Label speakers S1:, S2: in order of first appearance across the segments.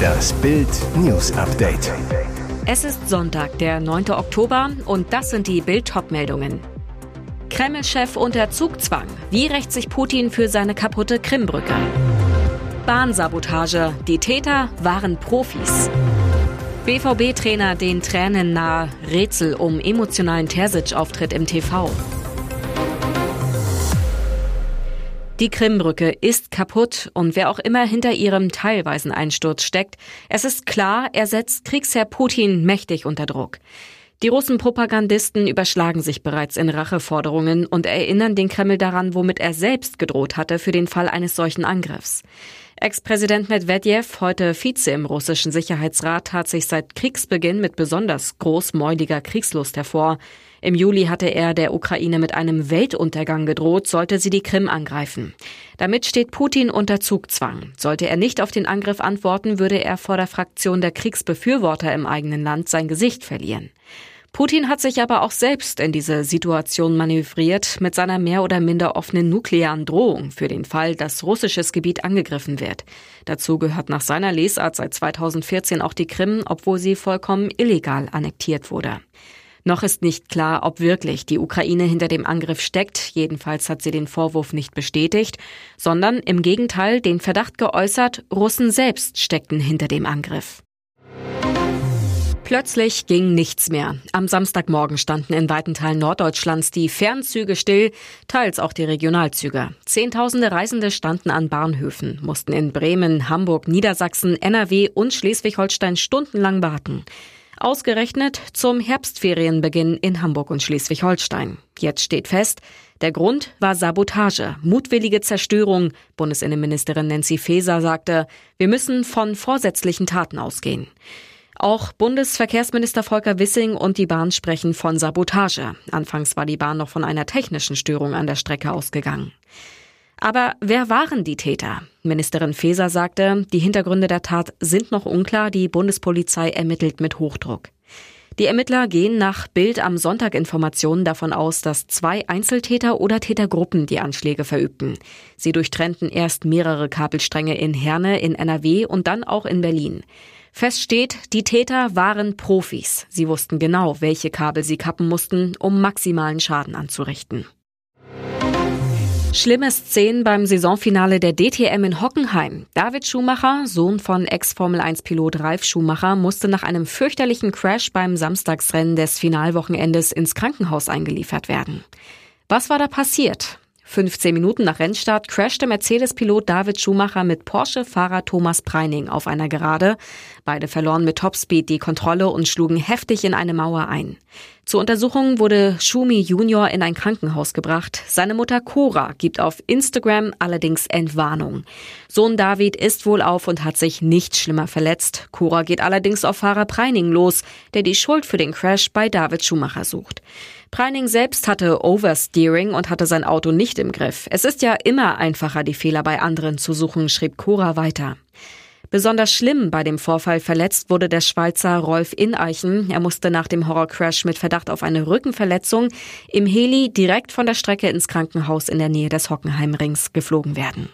S1: Das Bild News Update.
S2: Es ist Sonntag, der 9. Oktober und das sind die Bild meldungen Kreml-Chef unter Zugzwang. Wie rächt sich Putin für seine kaputte Krimbrücke? Bahnsabotage. Die Täter waren Profis. BVB-Trainer den Tränen nahe. Rätsel um emotionalen Terzic-Auftritt im TV. Die Krimbrücke ist kaputt und wer auch immer hinter ihrem teilweisen Einsturz steckt, es ist klar, er setzt Kriegsherr Putin mächtig unter Druck. Die Russen-Propagandisten überschlagen sich bereits in Racheforderungen und erinnern den Kreml daran, womit er selbst gedroht hatte für den Fall eines solchen Angriffs. Ex-Präsident Medvedev, heute Vize im russischen Sicherheitsrat, tat sich seit Kriegsbeginn mit besonders großmäuliger Kriegslust hervor. Im Juli hatte er der Ukraine mit einem Weltuntergang gedroht, sollte sie die Krim angreifen. Damit steht Putin unter Zugzwang. Sollte er nicht auf den Angriff antworten, würde er vor der Fraktion der Kriegsbefürworter im eigenen Land sein Gesicht verlieren. Putin hat sich aber auch selbst in diese Situation manövriert mit seiner mehr oder minder offenen nuklearen Drohung für den Fall, dass russisches Gebiet angegriffen wird. Dazu gehört nach seiner Lesart seit 2014 auch die Krim, obwohl sie vollkommen illegal annektiert wurde. Noch ist nicht klar, ob wirklich die Ukraine hinter dem Angriff steckt. Jedenfalls hat sie den Vorwurf nicht bestätigt, sondern im Gegenteil den Verdacht geäußert, Russen selbst steckten hinter dem Angriff. Plötzlich ging nichts mehr. Am Samstagmorgen standen in weiten Teilen Norddeutschlands die Fernzüge still, teils auch die Regionalzüge. Zehntausende Reisende standen an Bahnhöfen, mussten in Bremen, Hamburg, Niedersachsen, NRW und Schleswig-Holstein stundenlang warten. Ausgerechnet zum Herbstferienbeginn in Hamburg und Schleswig-Holstein. Jetzt steht fest, der Grund war Sabotage, mutwillige Zerstörung. Bundesinnenministerin Nancy Faeser sagte, wir müssen von vorsätzlichen Taten ausgehen. Auch Bundesverkehrsminister Volker Wissing und die Bahn sprechen von Sabotage. Anfangs war die Bahn noch von einer technischen Störung an der Strecke ausgegangen. Aber wer waren die Täter? Ministerin Faeser sagte, die Hintergründe der Tat sind noch unklar, die Bundespolizei ermittelt mit Hochdruck. Die Ermittler gehen nach Bild am Sonntag Informationen davon aus, dass zwei Einzeltäter oder Tätergruppen die Anschläge verübten. Sie durchtrennten erst mehrere Kabelstränge in Herne in NRW und dann auch in Berlin. Fest steht, die Täter waren Profis. Sie wussten genau, welche Kabel sie kappen mussten, um maximalen Schaden anzurichten. Schlimme Szenen beim Saisonfinale der DTM in Hockenheim. David Schumacher, Sohn von Ex-Formel-1-Pilot Ralf Schumacher, musste nach einem fürchterlichen Crash beim Samstagsrennen des Finalwochenendes ins Krankenhaus eingeliefert werden. Was war da passiert? 15 Minuten nach Rennstart crashte Mercedes-Pilot David Schumacher mit Porsche-Fahrer Thomas Preining auf einer Gerade. Beide verloren mit Topspeed die Kontrolle und schlugen heftig in eine Mauer ein. Zur Untersuchung wurde Schumi Junior in ein Krankenhaus gebracht. Seine Mutter Cora gibt auf Instagram allerdings Entwarnung. Sohn David ist wohl auf und hat sich nicht schlimmer verletzt. Cora geht allerdings auf Fahrer Preining los, der die Schuld für den Crash bei David Schumacher sucht. Preining selbst hatte Oversteering und hatte sein Auto nicht im Griff. Es ist ja immer einfacher, die Fehler bei anderen zu suchen, schrieb Cora weiter. Besonders schlimm bei dem Vorfall verletzt wurde der Schweizer Rolf Ineichen. Er musste nach dem Horrorcrash mit Verdacht auf eine Rückenverletzung im Heli direkt von der Strecke ins Krankenhaus in der Nähe des Hockenheimrings geflogen werden.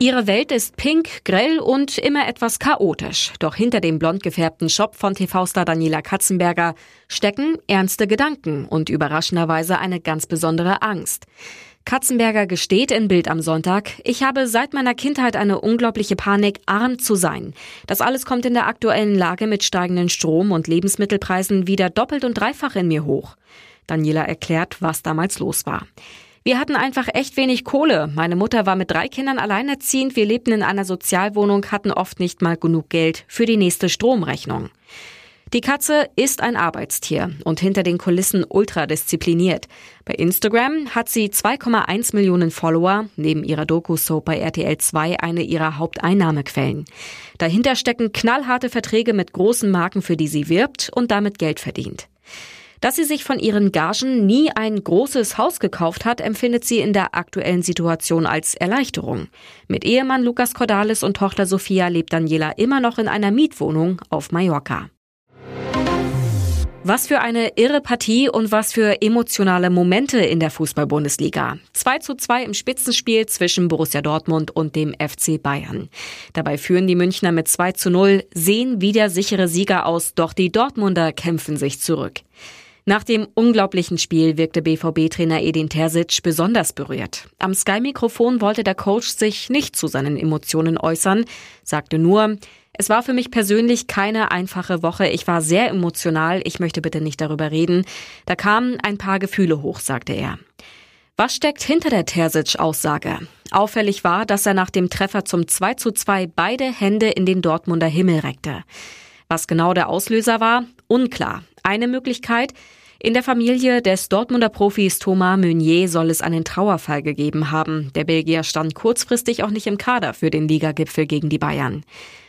S2: Ihre Welt ist pink, grell und immer etwas chaotisch. Doch hinter dem blond gefärbten Shop von TV-Star Daniela Katzenberger stecken ernste Gedanken und überraschenderweise eine ganz besondere Angst. Katzenberger gesteht in Bild am Sonntag, ich habe seit meiner Kindheit eine unglaubliche Panik, arm zu sein. Das alles kommt in der aktuellen Lage mit steigenden Strom- und Lebensmittelpreisen wieder doppelt und dreifach in mir hoch. Daniela erklärt, was damals los war. Wir hatten einfach echt wenig Kohle. Meine Mutter war mit drei Kindern alleinerziehend. Wir lebten in einer Sozialwohnung, hatten oft nicht mal genug Geld für die nächste Stromrechnung. Die Katze ist ein Arbeitstier und hinter den Kulissen ultra diszipliniert. Bei Instagram hat sie 2,1 Millionen Follower, neben ihrer Doku-Soap bei RTL 2 eine ihrer Haupteinnahmequellen. Dahinter stecken knallharte Verträge mit großen Marken, für die sie wirbt und damit Geld verdient. Dass sie sich von ihren Gagen nie ein großes Haus gekauft hat, empfindet sie in der aktuellen Situation als Erleichterung. Mit Ehemann Lukas Cordalis und Tochter Sophia lebt Daniela immer noch in einer Mietwohnung auf Mallorca. Was für eine irre Partie und was für emotionale Momente in der Fußball-Bundesliga. 2 zu 2 im Spitzenspiel zwischen Borussia Dortmund und dem FC Bayern. Dabei führen die Münchner mit 2 zu 0, sehen wieder sichere Sieger aus, doch die Dortmunder kämpfen sich zurück. Nach dem unglaublichen Spiel wirkte BVB-Trainer Edin Terzic besonders berührt. Am Sky-Mikrofon wollte der Coach sich nicht zu seinen Emotionen äußern, sagte nur, es war für mich persönlich keine einfache Woche. Ich war sehr emotional. Ich möchte bitte nicht darüber reden. Da kamen ein paar Gefühle hoch, sagte er. Was steckt hinter der Terzic-Aussage? Auffällig war, dass er nach dem Treffer zum 2 zu 2 beide Hände in den Dortmunder Himmel reckte. Was genau der Auslöser war? Unklar. Eine Möglichkeit, in der Familie des Dortmunder Profis Thomas Meunier soll es einen Trauerfall gegeben haben. Der Belgier stand kurzfristig auch nicht im Kader für den Ligagipfel gegen die Bayern.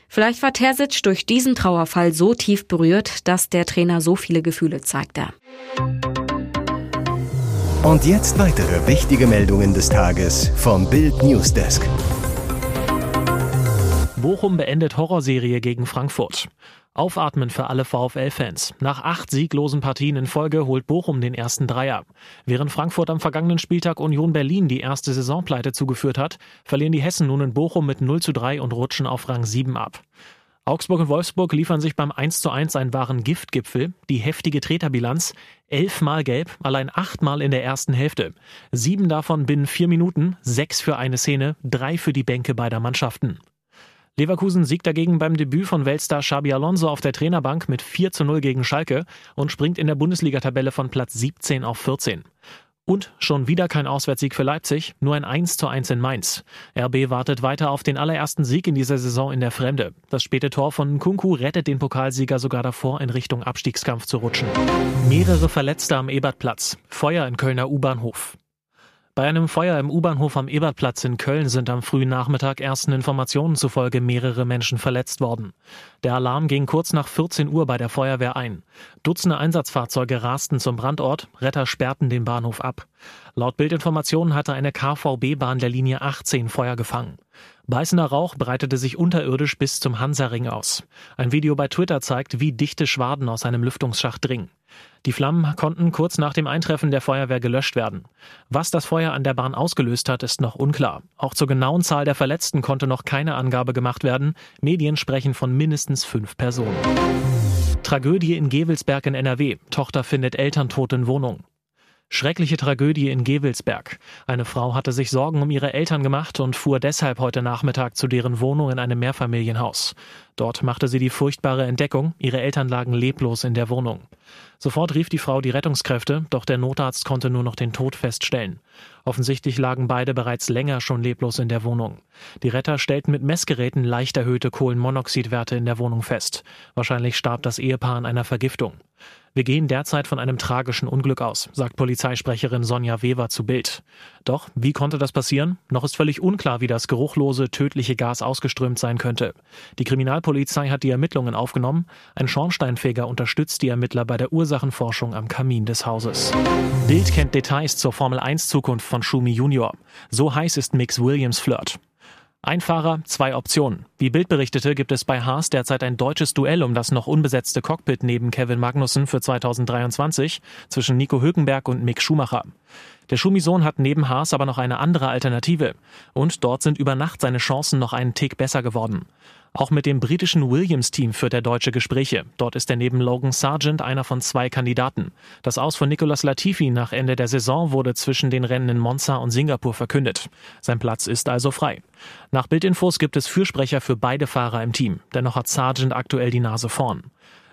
S2: Vielleicht war Terzic durch diesen Trauerfall so tief berührt, dass der Trainer so viele Gefühle zeigte.
S1: Und jetzt weitere wichtige Meldungen des Tages vom Bild Newsdesk.
S3: Bochum beendet Horrorserie gegen Frankfurt. Aufatmen für alle VfL-Fans. Nach acht sieglosen Partien in Folge holt Bochum den ersten Dreier. Während Frankfurt am vergangenen Spieltag Union Berlin die erste Saisonpleite zugeführt hat, verlieren die Hessen nun in Bochum mit 0 zu 3 und rutschen auf Rang 7 ab. Augsburg und Wolfsburg liefern sich beim 1 zu 1 einen wahren Giftgipfel. Die heftige Treterbilanz. Elfmal gelb, allein achtmal in der ersten Hälfte. Sieben davon binnen vier Minuten, sechs für eine Szene, drei für die Bänke beider Mannschaften. Leverkusen siegt dagegen beim Debüt von Weltstar Xabi Alonso auf der Trainerbank mit 4 zu 0 gegen Schalke und springt in der Bundesliga-Tabelle von Platz 17 auf 14. Und schon wieder kein Auswärtssieg für Leipzig, nur ein 1 zu 1 in Mainz. RB wartet weiter auf den allerersten Sieg in dieser Saison in der Fremde. Das späte Tor von Kunku rettet den Pokalsieger sogar davor, in Richtung Abstiegskampf zu rutschen. Mehrere Verletzte am Ebertplatz. Feuer in Kölner U-Bahnhof. Bei einem Feuer im U-Bahnhof am Ebertplatz in Köln sind am frühen Nachmittag ersten Informationen zufolge mehrere Menschen verletzt worden. Der Alarm ging kurz nach 14 Uhr bei der Feuerwehr ein. Dutzende Einsatzfahrzeuge rasten zum Brandort, Retter sperrten den Bahnhof ab. Laut Bildinformationen hatte eine KVB-Bahn der Linie 18 Feuer gefangen. Beißender Rauch breitete sich unterirdisch bis zum Hansaring aus. Ein Video bei Twitter zeigt, wie dichte Schwaden aus einem Lüftungsschacht dringen. Die Flammen konnten kurz nach dem Eintreffen der Feuerwehr gelöscht werden. Was das Feuer an der Bahn ausgelöst hat, ist noch unklar. Auch zur genauen Zahl der Verletzten konnte noch keine Angabe gemacht werden. Medien sprechen von mindestens fünf Personen. Tragödie in Gewelsberg in NRW. Tochter findet Elterntod in Wohnung. Schreckliche Tragödie in Gewelsberg. Eine Frau hatte sich Sorgen um ihre Eltern gemacht und fuhr deshalb heute Nachmittag zu deren Wohnung in einem Mehrfamilienhaus. Dort machte sie die furchtbare Entdeckung, ihre Eltern lagen leblos in der Wohnung. Sofort rief die Frau die Rettungskräfte, doch der Notarzt konnte nur noch den Tod feststellen. Offensichtlich lagen beide bereits länger schon leblos in der Wohnung. Die Retter stellten mit Messgeräten leicht erhöhte Kohlenmonoxidwerte in der Wohnung fest. Wahrscheinlich starb das Ehepaar an einer Vergiftung. Wir gehen derzeit von einem tragischen Unglück aus, sagt Polizeisprecherin Sonja Weber zu Bild. Doch wie konnte das passieren? Noch ist völlig unklar, wie das geruchlose, tödliche Gas ausgeströmt sein könnte. Die Kriminalpolizei hat die Ermittlungen aufgenommen. Ein Schornsteinfeger unterstützt die Ermittler bei der Ursachenforschung am Kamin des Hauses. Bild kennt Details zur Formel 1 Zukunft von Schumi Junior. So heiß ist Mix Williams Flirt. Ein Fahrer, zwei Optionen. Wie Bild berichtete, gibt es bei Haas derzeit ein deutsches Duell um das noch unbesetzte Cockpit neben Kevin Magnussen für 2023 zwischen Nico Hülkenberg und Mick Schumacher. Der Schumi-Sohn hat neben Haas aber noch eine andere Alternative. Und dort sind über Nacht seine Chancen noch einen Tick besser geworden. Auch mit dem britischen Williams-Team führt der Deutsche Gespräche. Dort ist er neben Logan Sargent einer von zwei Kandidaten. Das Aus von Nicolas Latifi nach Ende der Saison wurde zwischen den Rennen in Monza und Singapur verkündet. Sein Platz ist also frei. Nach Bildinfos gibt es Fürsprecher für beide Fahrer im Team. Dennoch hat Sargent aktuell die Nase vorn.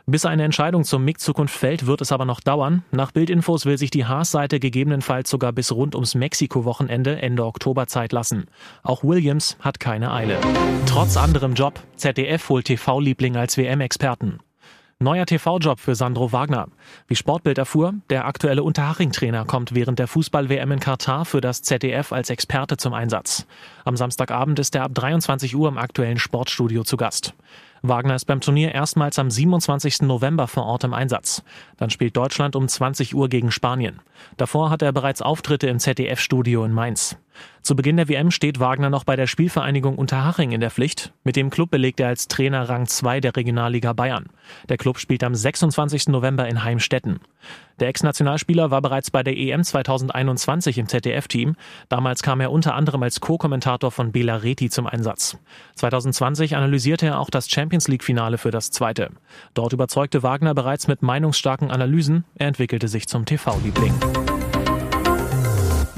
S3: Bis eine Entscheidung zum MIG-Zukunft fällt, wird es aber noch dauern. Nach Bildinfos will sich die Haas-Seite gegebenenfalls sogar bis rund ums Mexiko-Wochenende Ende Oktober Zeit lassen. Auch Williams hat keine Eile. Trotz anderem Job, ZDF holt TV-Liebling als WM-Experten. Neuer TV-Job für Sandro Wagner. Wie Sportbild erfuhr, der aktuelle Unterhaching-Trainer kommt während der Fußball-WM in Katar für das ZDF als Experte zum Einsatz. Am Samstagabend ist er ab 23 Uhr im aktuellen Sportstudio zu Gast. Wagner ist beim Turnier erstmals am 27. November vor Ort im Einsatz. Dann spielt Deutschland um 20 Uhr gegen Spanien. Davor hat er bereits Auftritte im ZDF-Studio in Mainz. Zu Beginn der WM steht Wagner noch bei der Spielvereinigung Unterhaching in der Pflicht. Mit dem Club belegt er als Trainer Rang 2 der Regionalliga Bayern. Der Club spielt am 26. November in Heimstetten. Der Ex-Nationalspieler war bereits bei der EM 2021 im ZDF-Team. Damals kam er unter anderem als Co-Kommentator von Bela Reti zum Einsatz. 2020 analysierte er auch das Champions League-Finale für das zweite. Dort überzeugte Wagner bereits mit meinungsstarken Analysen. Er entwickelte sich zum TV-Liebling.